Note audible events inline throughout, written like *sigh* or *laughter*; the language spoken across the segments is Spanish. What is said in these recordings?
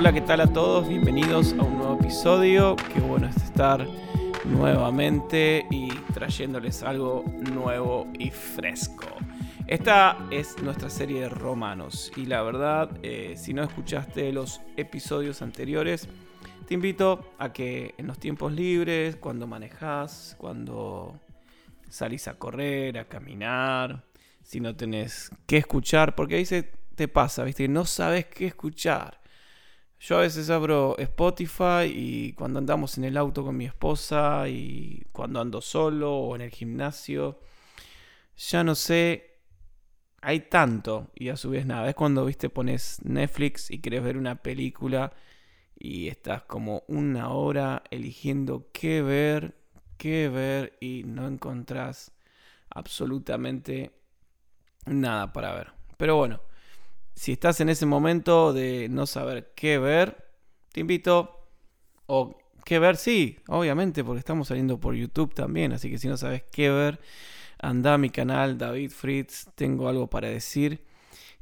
Hola, ¿qué tal a todos? Bienvenidos a un nuevo episodio. Qué bueno es estar nuevamente y trayéndoles algo nuevo y fresco. Esta es nuestra serie de romanos y la verdad, eh, si no escuchaste los episodios anteriores, te invito a que en los tiempos libres, cuando manejas, cuando salís a correr, a caminar, si no tenés que escuchar, porque ahí se te pasa, ¿viste? No sabes qué escuchar. Yo a veces abro Spotify y cuando andamos en el auto con mi esposa y cuando ando solo o en el gimnasio, ya no sé, hay tanto y a su vez nada. Es cuando, viste, pones Netflix y querés ver una película y estás como una hora eligiendo qué ver, qué ver y no encontrás absolutamente nada para ver. Pero bueno, si estás en ese momento de no saber qué ver, te invito, o qué ver, sí, obviamente, porque estamos saliendo por YouTube también, así que si no sabes qué ver, anda a mi canal David Fritz, tengo algo para decir.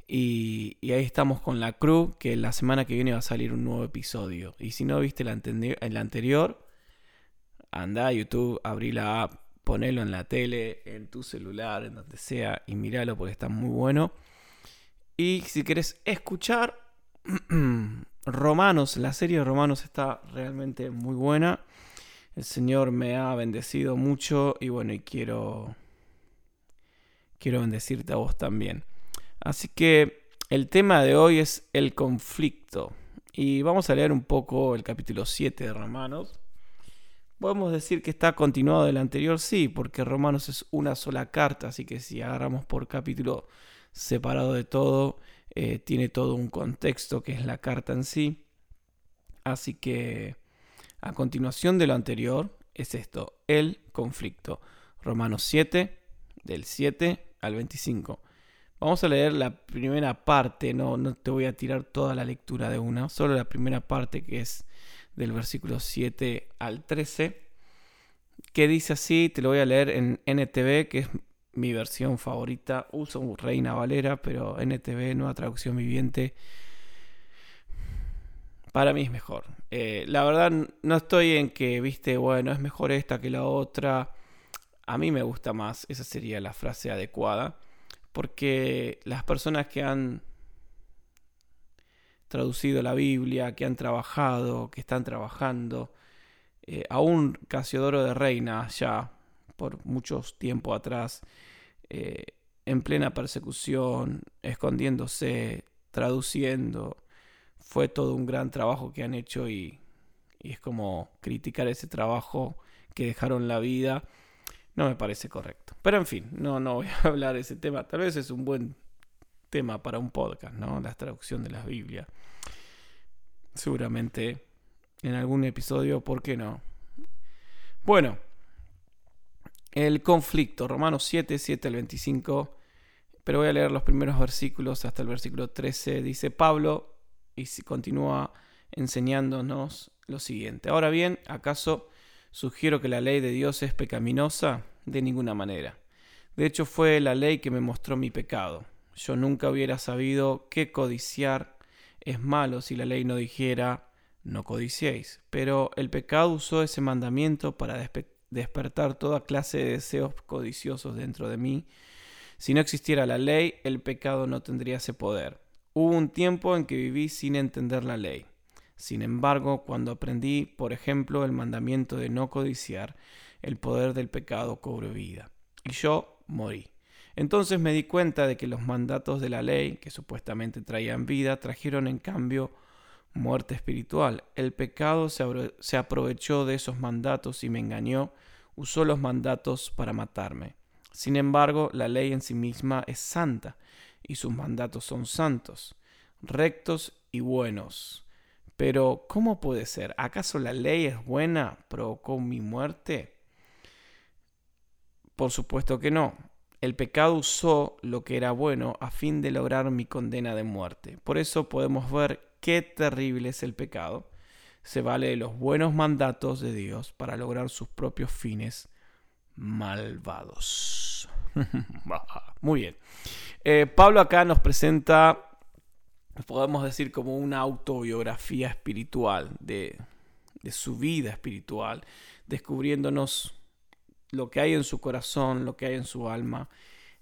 Y, ahí estamos con la crew, que la semana que viene va a salir un nuevo episodio. Y si no viste el, el anterior, anda a YouTube, abrí la app, ponelo en la tele, en tu celular, en donde sea, y míralo porque está muy bueno. Y si querés escuchar *clears throat* Romanos, la serie de Romanos está realmente muy buena. El Señor me ha bendecido mucho y bueno, y quiero quiero bendecirte a vos también. Así que el tema de hoy es el conflicto. Y vamos a leer un poco el capítulo 7 de Romanos. Podemos decir que está continuado del anterior, sí, porque Romanos es una sola carta, así que si agarramos por capítulo separado de todo, eh, tiene todo un contexto que es la carta en sí. Así que a continuación de lo anterior es esto, el conflicto. Romanos 7, del 7 al 25. Vamos a leer la primera parte, no, no te voy a tirar toda la lectura de una, solo la primera parte que es del versículo 7 al 13, que dice así, te lo voy a leer en NTV, que es mi versión favorita. Uso Reina Valera, pero NTV, nueva traducción viviente, para mí es mejor. Eh, la verdad, no estoy en que, viste, bueno, es mejor esta que la otra. A mí me gusta más, esa sería la frase adecuada, porque las personas que han traducido la Biblia, que han trabajado, que están trabajando. Eh, aún Casiodoro de Reina, ya por muchos tiempo atrás, eh, en plena persecución, escondiéndose, traduciendo. Fue todo un gran trabajo que han hecho y, y es como criticar ese trabajo que dejaron la vida. No me parece correcto. Pero en fin, no, no voy a *laughs* hablar de ese tema. Tal vez es un buen tema para un podcast, ¿no? La traducción de las Biblias. Seguramente en algún episodio, ¿por qué no? Bueno, el conflicto, Romanos 7, 7 al 25, pero voy a leer los primeros versículos hasta el versículo 13. Dice Pablo, y continúa enseñándonos lo siguiente. Ahora bien, ¿acaso sugiero que la ley de Dios es pecaminosa? De ninguna manera. De hecho, fue la ley que me mostró mi pecado yo nunca hubiera sabido que codiciar es malo si la ley no dijera no codiciéis. Pero el pecado usó ese mandamiento para despertar toda clase de deseos codiciosos dentro de mí. Si no existiera la ley, el pecado no tendría ese poder. Hubo un tiempo en que viví sin entender la ley. Sin embargo, cuando aprendí, por ejemplo, el mandamiento de no codiciar, el poder del pecado cobró vida. Y yo morí. Entonces me di cuenta de que los mandatos de la ley, que supuestamente traían vida, trajeron en cambio muerte espiritual. El pecado se, aprovechó de esos mandatos y me engañó, usó los mandatos para matarme. Sin embargo, la ley en sí misma es santa y sus mandatos son santos, rectos y buenos. Pero, ¿cómo puede ser? ¿Acaso la ley es buena? ¿Provocó mi muerte? Por supuesto que no el pecado usó lo que era bueno a fin de lograr mi condena de muerte. Por eso podemos ver qué terrible es el pecado. Se vale de los buenos mandatos de Dios para lograr sus propios fines malvados. *laughs* Muy bien. Eh, Pablo acá nos presenta podemos decir como una autobiografía espiritual de, su vida espiritual, descubriéndonos lo que hay en su corazón, lo que hay en su alma.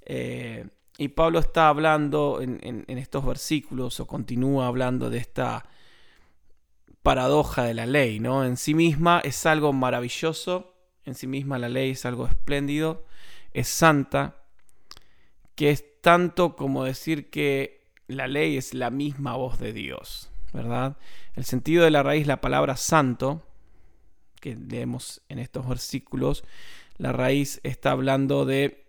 Eh, y Pablo está hablando en, estos versículos o continúa hablando de esta paradoja de la ley, ¿no? En sí misma es algo maravilloso, en sí misma la ley es algo espléndido, es santa, que es tanto como decir que la ley es la misma voz de Dios, ¿verdad? El sentido de la raíz, la palabra santo, que leemos en estos versículos, la raíz está hablando de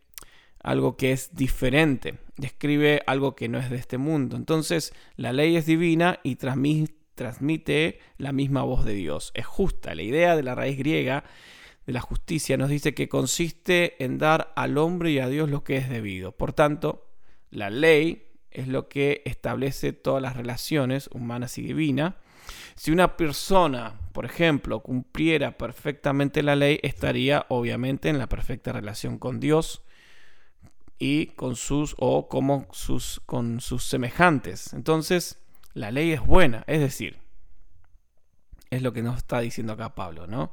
algo que es diferente, describe algo que no es de este mundo. Entonces, la ley es divina y transmite la misma voz de Dios. Es justa. La idea de la raíz griega de la justicia nos dice que consiste en dar al hombre y a Dios lo que es debido. Por tanto, la ley es lo que establece todas las relaciones humanas y divinas. Si una persona, por ejemplo, cumpliera perfectamente la ley, estaría obviamente en la perfecta relación con Dios y con sus o como sus con sus semejantes. Entonces, la ley es buena, es decir, es lo que nos está diciendo acá Pablo, ¿no?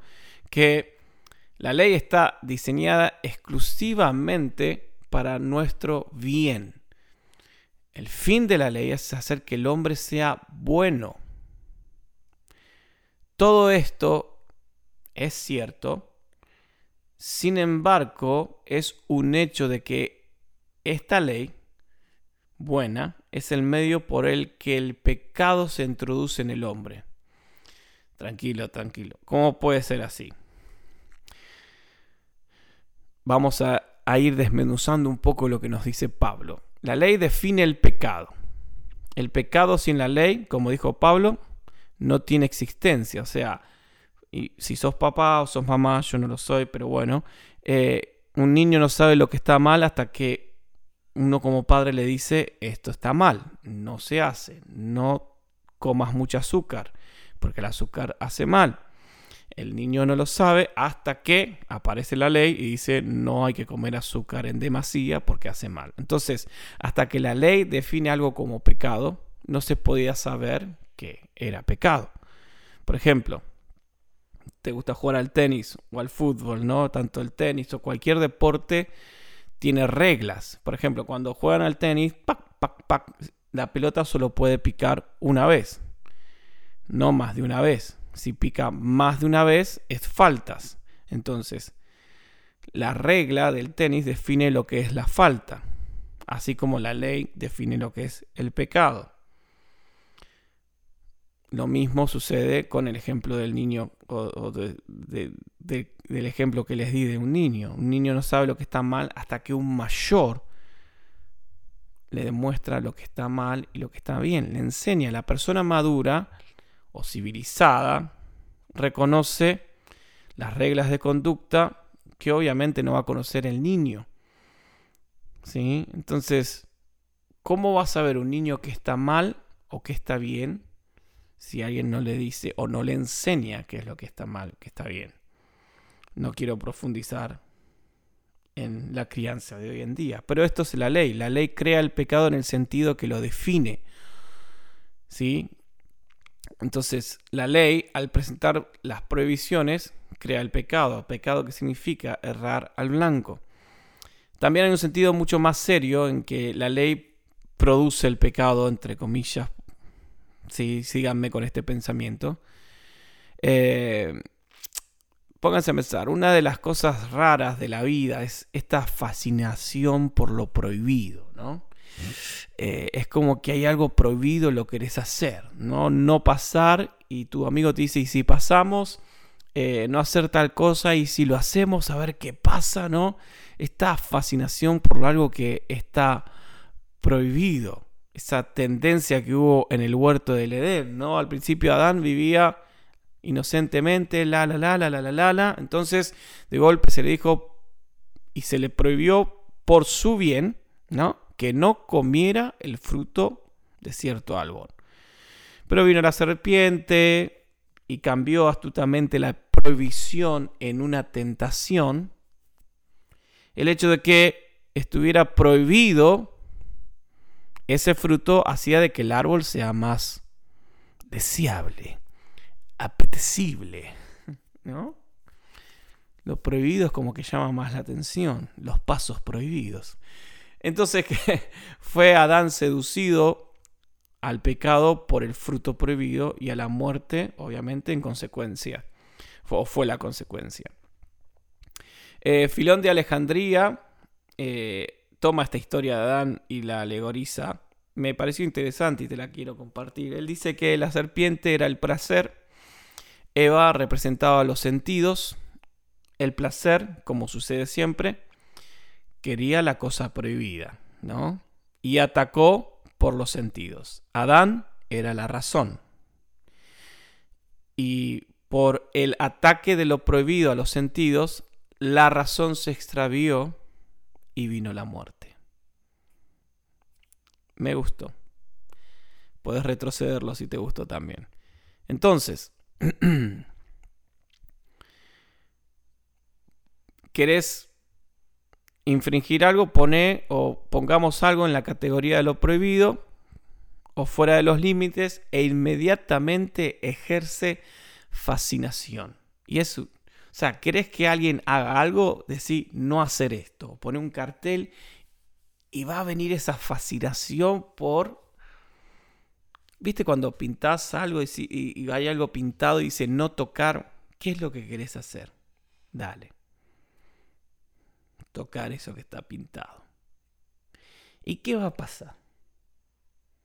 Que la ley está diseñada exclusivamente para nuestro bien. El fin de la ley es hacer que el hombre sea bueno. Todo esto es cierto, sin embargo, es un hecho de que esta ley buena es el medio por el que el pecado se introduce en el hombre. Tranquilo, tranquilo. ¿Cómo puede ser así? Vamos a, ir desmenuzando un poco lo que nos dice Pablo. La ley define el pecado. El pecado sin la ley, como dijo Pablo, no tiene existencia. O sea, y si sos papá o sos mamá, yo no lo soy, pero bueno, eh, un niño no sabe lo que está mal hasta que uno como padre le dice, esto está mal, no se hace, no comas mucho azúcar, porque el azúcar hace mal. El niño no lo sabe hasta que aparece la ley y dice no hay que comer azúcar en demasía porque hace mal. Entonces, hasta que la ley define algo como pecado, no se podía saber que era pecado. Por ejemplo, te gusta jugar al tenis o al fútbol, ¿no? Tanto el tenis o cualquier deporte tiene reglas. Por ejemplo, cuando juegan al tenis, la pelota solo puede picar una vez, no más de una vez. Si pica más de una vez, es faltas. Entonces, la regla del tenis define lo que es la falta, así como la ley define lo que es el pecado. Lo mismo sucede con el ejemplo del niño o, del ejemplo que les di de un niño. Un niño no sabe lo que está mal hasta que un mayor le demuestra lo que está mal y lo que está bien. Le enseña. La persona madura o civilizada reconoce las reglas de conducta que obviamente no va a conocer el niño. ¿Sí? Entonces, ¿cómo va a saber un niño que está mal o que está bien? Si alguien no le dice o no le enseña qué es lo que está mal, que está bien. No quiero profundizar en la crianza de hoy en día, pero esto es la ley. La ley crea el pecado en el sentido que lo define. ¿Sí? Entonces, la ley, al presentar las prohibiciones, crea el pecado. Pecado que significa errar al blanco. También hay un sentido mucho más serio en que la ley produce el pecado, entre comillas, Sí, síganme con este pensamiento. Eh, pónganse a pensar, una de las cosas raras de la vida es esta fascinación por lo prohibido, ¿no? Eh, es como que hay algo prohibido, lo querés hacer, ¿no? No pasar y tu amigo te dice, y si pasamos, eh, no hacer tal cosa, y si lo hacemos, a ver qué pasa, ¿no? Esta fascinación por algo que está prohibido esa tendencia que hubo en el huerto del Edén, ¿no? Al principio Adán vivía inocentemente, la, la, la, la, la, la, la, Entonces, de golpe se le dijo y se le prohibió por su bien, ¿no? Que no comiera el fruto de cierto árbol. Pero vino la serpiente y cambió astutamente la prohibición en una tentación. El hecho de que estuviera prohibido ese fruto hacía de que el árbol sea más deseable, apetecible, *laughs* ¿no? Lo prohibido es como que llama más la atención, los pasos prohibidos. Entonces *laughs* fue Adán seducido al pecado por el fruto prohibido y a la muerte, obviamente, en consecuencia. O fue la consecuencia. Eh, Filón de Alejandría eh, toma esta historia de Adán y la alegoriza. Me pareció interesante y te la quiero compartir. Él dice que la serpiente era el placer, Eva representaba los sentidos, el placer, como sucede siempre, quería la cosa prohibida, ¿no? Y atacó por los sentidos. Adán era la razón. Y por el ataque de lo prohibido a los sentidos, la razón se extravió y vino la muerte. Me gustó. Puedes retrocederlo si te gustó también. Entonces, *clears throat* ¿querés infringir algo? Pone o pongamos algo en la categoría de lo prohibido o fuera de los límites e inmediatamente ejerce fascinación. Y eso, o sea, ¿querés que alguien haga algo? Decir no hacer esto. Pone un cartel y va a venir esa fascinación por ¿Viste cuando pintás algo y, hay algo pintado y dice no tocar? ¿Qué es lo que querés hacer? Dale. Tocar eso que está pintado. ¿Y qué va a pasar?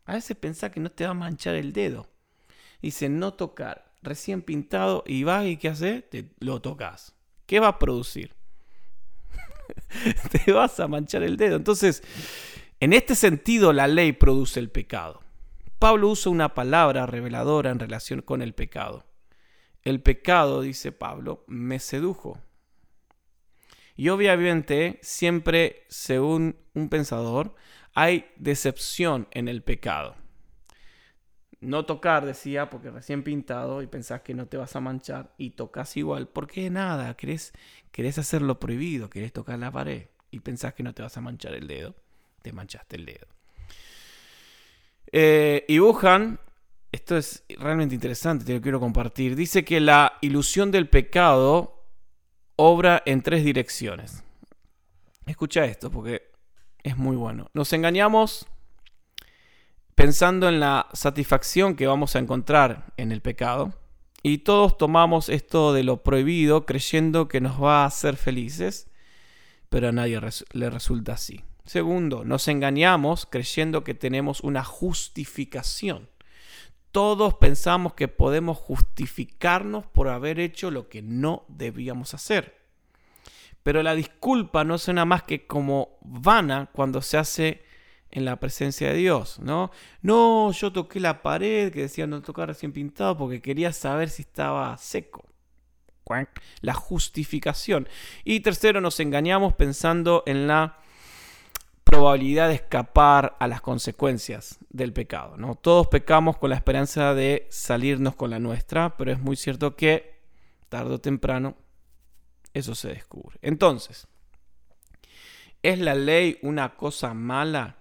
A veces pensás que no te va a manchar el dedo. Dice no tocar, recién pintado y vas y ¿qué haces? Te lo tocas. ¿Qué va a producir? *laughs* te vas a manchar el dedo. Entonces, en este sentido la ley produce el pecado. Pablo usa una palabra reveladora en relación con el pecado. El pecado, dice Pablo, me sedujo. Y obviamente, siempre, según un pensador, hay decepción en el pecado. No tocar, decía, porque recién pintado y pensás que no te vas a manchar y tocas igual. Porque nada, querés, querés hacer lo prohibido, querés tocar la pared y pensás que no te vas a manchar el dedo. Te manchaste el dedo. Eh, y esto es realmente interesante, te lo quiero compartir. Dice que la ilusión del pecado obra en tres direcciones. Escucha esto porque es muy bueno. Nos engañamos pensando en la satisfacción que vamos a encontrar en el pecado. Y todos tomamos esto de lo prohibido creyendo que nos va a hacer felices, pero a nadie le resulta así. Segundo, nos engañamos creyendo que tenemos una justificación. Todos pensamos que podemos justificarnos por haber hecho lo que no debíamos hacer. Pero la disculpa no suena más que como vana cuando se hace en la presencia de Dios, ¿no? No, yo toqué la pared que decía no tocar recién pintado porque quería saber si estaba seco. La justificación. Y tercero, nos engañamos pensando en la probabilidad de escapar a las consecuencias del pecado. ¿no? Todos pecamos con la esperanza de salirnos con la nuestra, pero es muy cierto que tarde o temprano eso se descubre. Entonces, ¿es la ley una cosa mala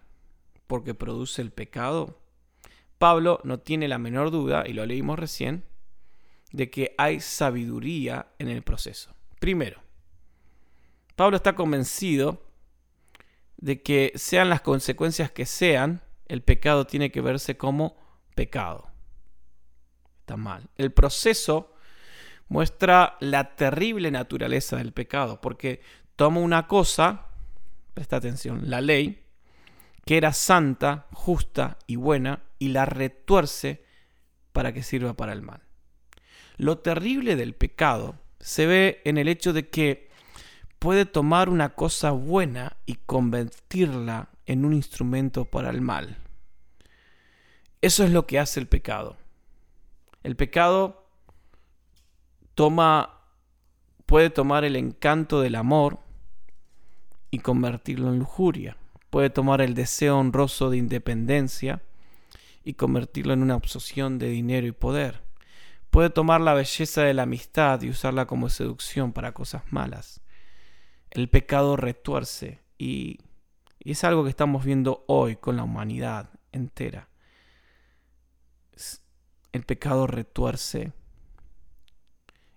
porque produce el pecado? Pablo no tiene la menor duda, y lo leímos recién, de que hay sabiduría en el proceso. Primero, Pablo está convencido de que sean las consecuencias que sean, el pecado tiene que verse como pecado. Está mal. El proceso muestra la terrible naturaleza del pecado, porque toma una cosa, presta atención, la ley, que era santa, justa y buena, y la retuerce para que sirva para el mal. Lo terrible del pecado se ve en el hecho de que puede tomar una cosa buena y convertirla en un instrumento para el mal. Eso es lo que hace el pecado. El pecado toma puede tomar el encanto del amor y convertirlo en lujuria. Puede tomar el deseo honroso de independencia y convertirlo en una obsesión de dinero y poder. Puede tomar la belleza de la amistad y usarla como seducción para cosas malas el pecado retuerce y, es algo que estamos viendo hoy con la humanidad entera. El pecado retuerce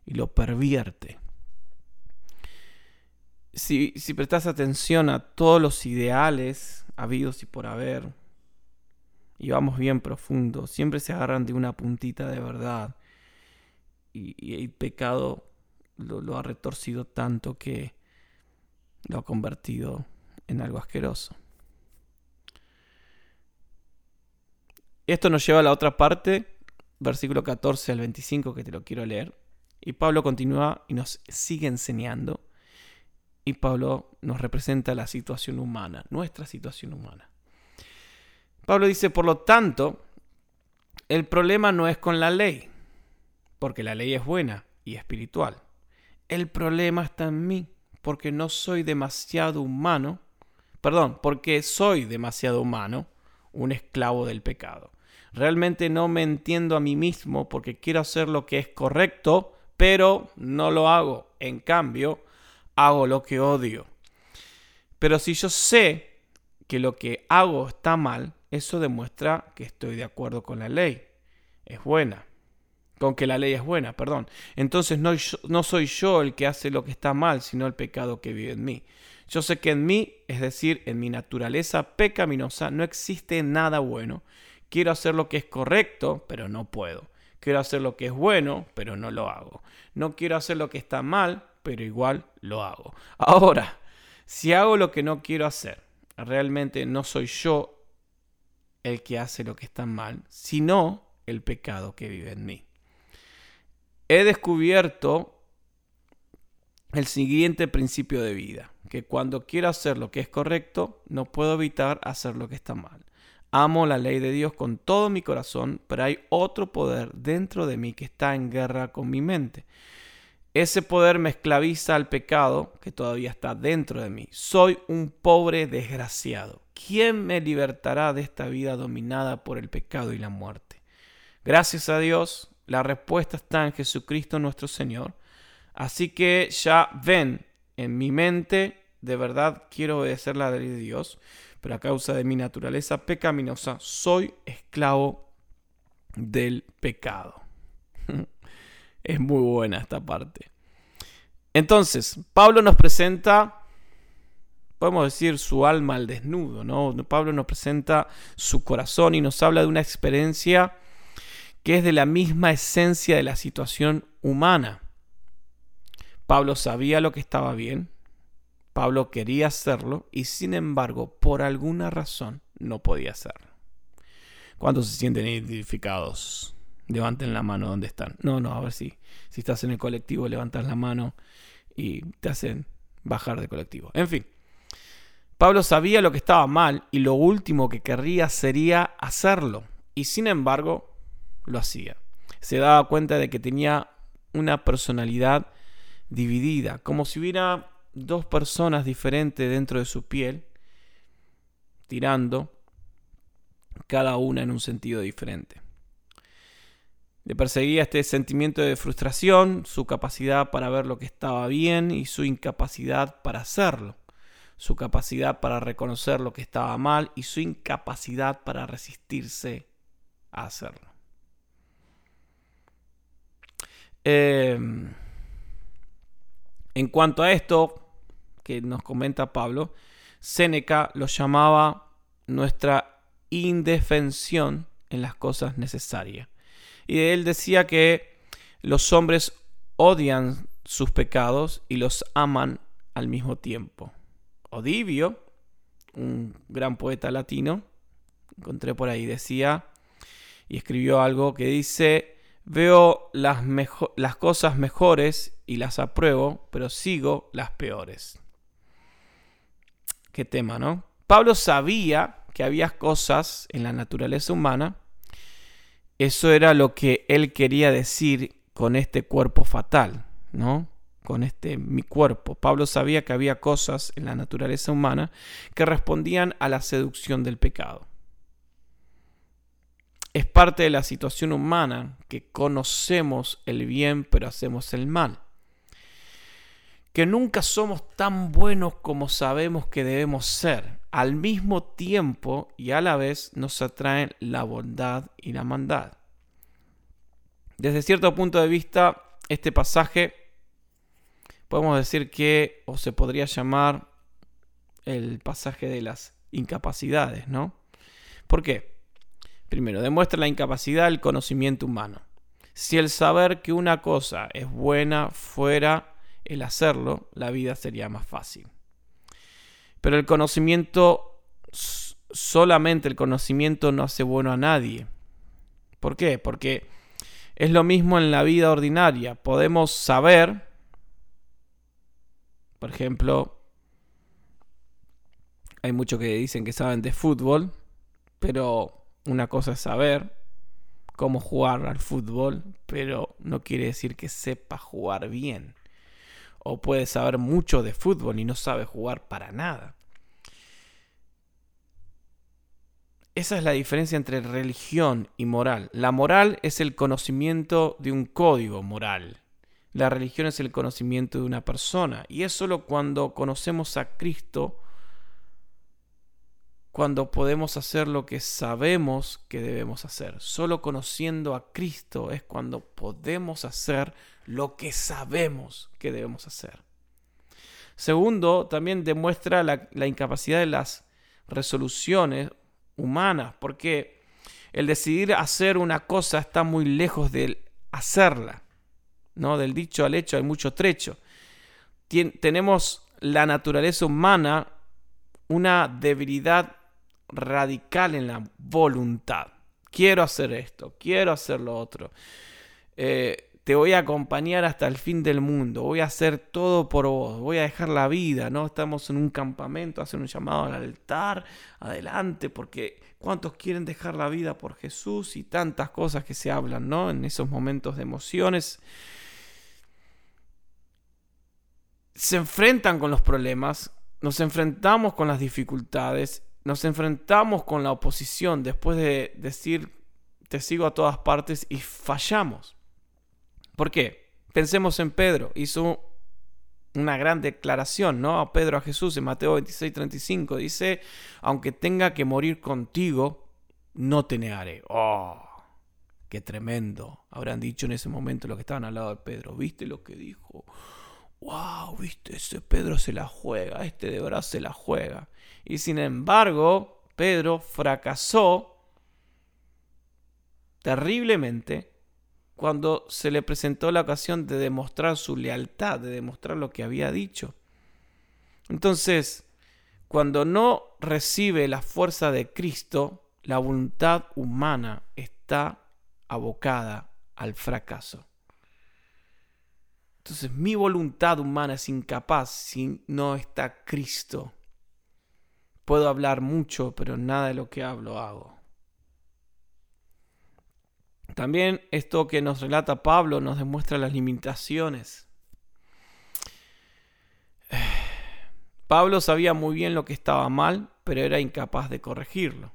y lo pervierte. Si, si prestas atención a todos los ideales habidos y por haber, y vamos bien profundo, siempre se agarran de una puntita de verdad. Y, el pecado lo, lo ha retorcido tanto que lo ha convertido en algo asqueroso. Esto nos lleva a la otra parte, versículo 14 al 25, que te lo quiero leer. Y Pablo continúa y nos sigue enseñando. Y Pablo nos representa la situación humana, nuestra situación humana. Pablo dice, por lo tanto, el problema no es con la ley, porque la ley es buena y espiritual. El problema está en mí, porque no soy demasiado humano, perdón, porque soy demasiado humano, un esclavo del pecado. Realmente no me entiendo a mí mismo porque quiero hacer lo que es correcto, pero no lo hago. En cambio, hago lo que odio. Pero si yo sé que lo que hago está mal, eso demuestra que estoy de acuerdo con la ley. Es buena. Con que la ley es buena, perdón. Entonces no, no soy yo el que hace lo que está mal, sino el pecado que vive en mí. Yo sé que en mí, es decir, en mi naturaleza pecaminosa, no existe nada bueno. Quiero hacer lo que es correcto, pero no puedo. Quiero hacer lo que es bueno, pero no lo hago. No quiero hacer lo que está mal, pero igual lo hago. Ahora, si hago lo que no quiero hacer, realmente no soy yo el que hace lo que está mal, sino el pecado que vive en mí. He descubierto el siguiente principio de vida, que cuando quiero hacer lo que es correcto, no puedo evitar hacer lo que está mal. Amo la ley de Dios con todo mi corazón, pero hay otro poder dentro de mí que está en guerra con mi mente. Ese poder me esclaviza al pecado que todavía está dentro de mí. Soy un pobre desgraciado. ¿Quién me libertará de esta vida dominada por el pecado y la muerte? Gracias a Dios, la respuesta está en Jesucristo nuestro Señor. Así que ya ven, en mi mente, de verdad quiero obedecer la ley de Dios, pero a causa de mi naturaleza pecaminosa, soy esclavo del pecado. *laughs* Es muy buena esta parte. Entonces, Pablo nos presenta, podemos decir, su alma al desnudo, ¿no? Pablo nos presenta su corazón y nos habla de una experiencia que es de la misma esencia de la situación humana. Pablo sabía lo que estaba bien, Pablo quería hacerlo y sin embargo, por alguna razón, no podía hacerlo. ¿Cuántos se sienten identificados? Levanten la mano donde están. No, no, a ver si, si estás en el colectivo, levantas la mano y te hacen bajar de colectivo. En fin, Pablo sabía lo que estaba mal y lo último que querría sería hacerlo. Y sin embargo, lo hacía. Se daba cuenta de que tenía una personalidad dividida, como si hubiera dos personas diferentes dentro de su piel, tirando cada una en un sentido diferente. Le perseguía este sentimiento de frustración, su capacidad para ver lo que estaba bien y su incapacidad para hacerlo, su capacidad para reconocer lo que estaba mal y su incapacidad para resistirse a hacerlo. Em, en cuanto a esto que nos comenta Pablo, Séneca lo llamaba nuestra indefensión en las cosas necesarias y él decía que los hombres odian sus pecados y los aman al mismo tiempo. Odivio, un gran poeta latino, encontré por ahí, decía y escribió algo que dice, veo las, las cosas mejores y las apruebo, pero sigo las peores. Qué tema, ¿no? Pablo sabía que había cosas en la naturaleza humana eso era lo que él quería decir con este cuerpo fatal, ¿no? Con este mi cuerpo. Pablo sabía que había cosas en la naturaleza humana que respondían a la seducción del pecado. Es parte de la situación humana que conocemos el bien pero hacemos el mal. Que nunca somos tan buenos como sabemos que debemos ser. Al mismo tiempo y a la vez nos atraen la bondad y la maldad. Desde cierto punto de vista, este pasaje podemos decir que, o se podría llamar el pasaje de las incapacidades, ¿no? ¿Por qué? Primero, demuestra la incapacidad del conocimiento humano. Si el saber que una cosa es buena fuera el hacerlo, la vida sería más fácil. Pero el conocimiento, solamente el conocimiento no hace bueno a nadie. ¿Por qué? Porque es lo mismo en la vida ordinaria. Podemos saber, por ejemplo, hay muchos que dicen que saben de fútbol, pero una cosa es saber cómo jugar al fútbol, pero no quiere decir que sepa jugar bien o puede saber mucho de fútbol y no sabe jugar para nada. Esa es la diferencia entre religión y moral. La moral es el conocimiento de un código moral. La religión es el conocimiento de una persona. Y es solo cuando conocemos a Cristo cuando podemos hacer lo que sabemos que debemos hacer. Solo conociendo a Cristo es cuando podemos hacer lo que sabemos que debemos hacer. Segundo, también demuestra la, incapacidad de las resoluciones humanas, porque el decidir hacer una cosa está muy lejos de hacerla. ¿no? Del dicho al hecho hay mucho trecho. tenemos la naturaleza humana una debilidad radical en la voluntad. Quiero hacer esto, quiero hacer lo otro. Eh, te voy a acompañar hasta el fin del mundo, voy a hacer todo por vos, voy a dejar la vida, ¿no? Estamos en un campamento, hacer un llamado al altar, adelante, porque ¿cuántos quieren dejar la vida por Jesús? Y tantas cosas que se hablan, ¿no? En esos momentos de emociones. Se enfrentan con los problemas, nos enfrentamos con las dificultades nos enfrentamos con la oposición después de decir te sigo a todas partes y fallamos. ¿Por qué? Pensemos en Pedro, hizo una gran declaración, ¿no? A Pedro a Jesús en Mateo 26, 35 dice, aunque tenga que morir contigo, no te negaré. ¡Oh! ¡Qué tremendo! Habrán dicho en ese momento los que estaban al lado de Pedro. ¿Viste lo que dijo? ¡Wow! ¿Viste? Ese Pedro se la juega, este de verdad se la juega. Y sin embargo, Pedro fracasó terriblemente cuando se le presentó la ocasión de demostrar su lealtad, de demostrar lo que había dicho. Entonces, cuando no recibe la fuerza de Cristo, la voluntad humana está abocada al fracaso. Entonces mi voluntad humana es incapaz si no está Cristo. Puedo hablar mucho, pero nada de lo que hablo hago. También esto que nos relata Pablo nos demuestra las limitaciones. Pablo sabía muy bien lo que estaba mal, pero era incapaz de corregirlo.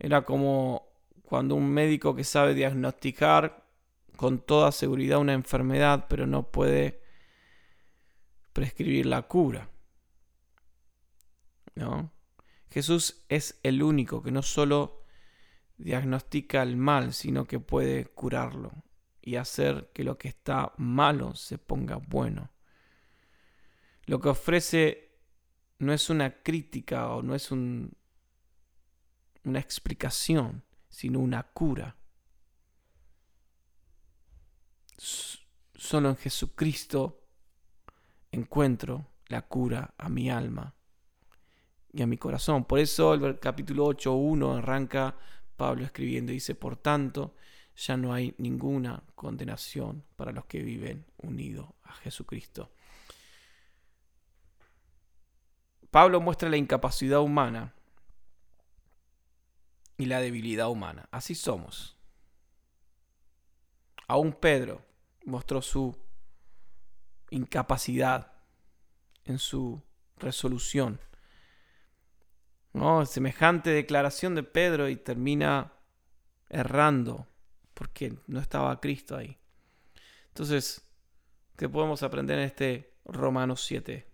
Era como cuando un médico que sabe diagnosticar con toda seguridad una enfermedad, pero no puede prescribir la cura. ¿no? Jesús es el único que no solo diagnostica el mal, sino que puede curarlo y hacer que lo que está malo se ponga bueno. Lo que ofrece no es una crítica o no es un, una explicación, sino una cura. Solo en Jesucristo encuentro la cura a mi alma y a mi corazón. Por eso el capítulo 8.1 arranca Pablo escribiendo y dice, por tanto, ya no hay ninguna condenación para los que viven unidos a Jesucristo. Pablo muestra la incapacidad humana y la debilidad humana. Así somos. Aún Pedro mostró su incapacidad en su resolución ¿no? Semejante declaración de Pedro y termina errando porque no estaba Cristo ahí. Entonces, que podemos aprender en este Romanos 7.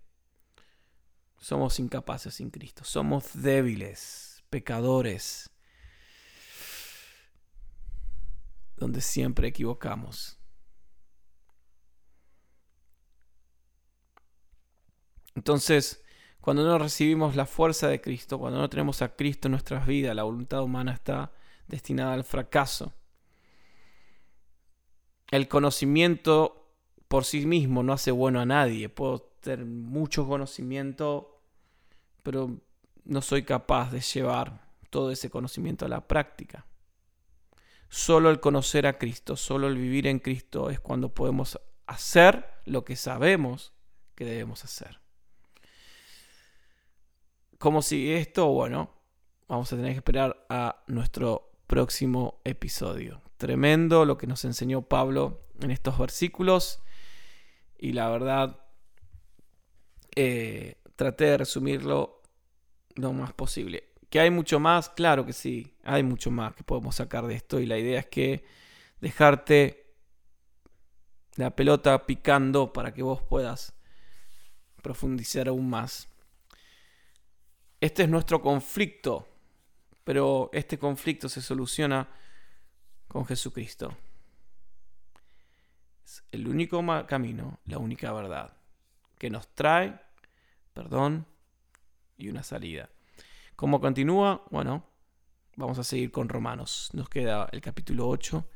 Somos incapaces sin Cristo, somos débiles, pecadores, donde siempre equivocamos. Entonces, cuando no recibimos la fuerza de Cristo, cuando no tenemos a Cristo en nuestras vidas, la voluntad humana está destinada al fracaso. El conocimiento por sí mismo no hace bueno a nadie. Puedo tener mucho conocimiento, pero no soy capaz de llevar todo ese conocimiento a la práctica. Solo el conocer a Cristo, solo el vivir en Cristo es cuando podemos hacer lo que sabemos que debemos hacer. ¿Cómo sigue esto? Bueno, vamos a tener que esperar a nuestro próximo episodio. Tremendo lo que nos enseñó Pablo en estos versículos. Y la verdad, eh, traté de resumirlo lo más posible. ¿Que hay mucho más? Claro que sí, hay mucho más que podemos sacar de esto. Y la idea es que dejarte la pelota picando para que vos puedas profundizar aún más. Este es nuestro conflicto, pero este conflicto se soluciona con Jesucristo. Es el único camino, la única verdad, que nos trae perdón y una salida. ¿Cómo continúa? Bueno, vamos a seguir con Romanos. Nos queda el capítulo 8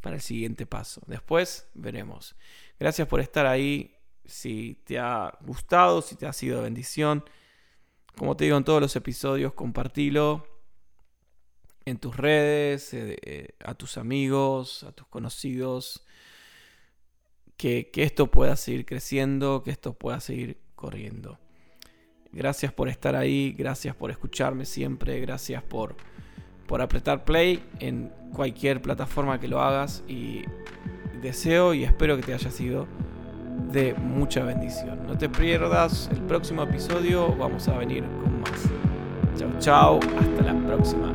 para el siguiente paso. Después veremos. Gracias por estar ahí. Si te ha gustado, si te ha sido bendición como te digo en todos los episodios, compartilo en tus redes, eh, eh, a tus amigos, a tus conocidos, que, esto pueda seguir creciendo, que esto pueda seguir corriendo. Gracias por estar ahí, gracias por escucharme siempre, gracias por, por apretar play en cualquier plataforma que lo hagas y deseo y espero que te haya sido de mucha bendición. No te pierdas el próximo episodio, vamos a venir con más. Chao, chao, hasta la próxima.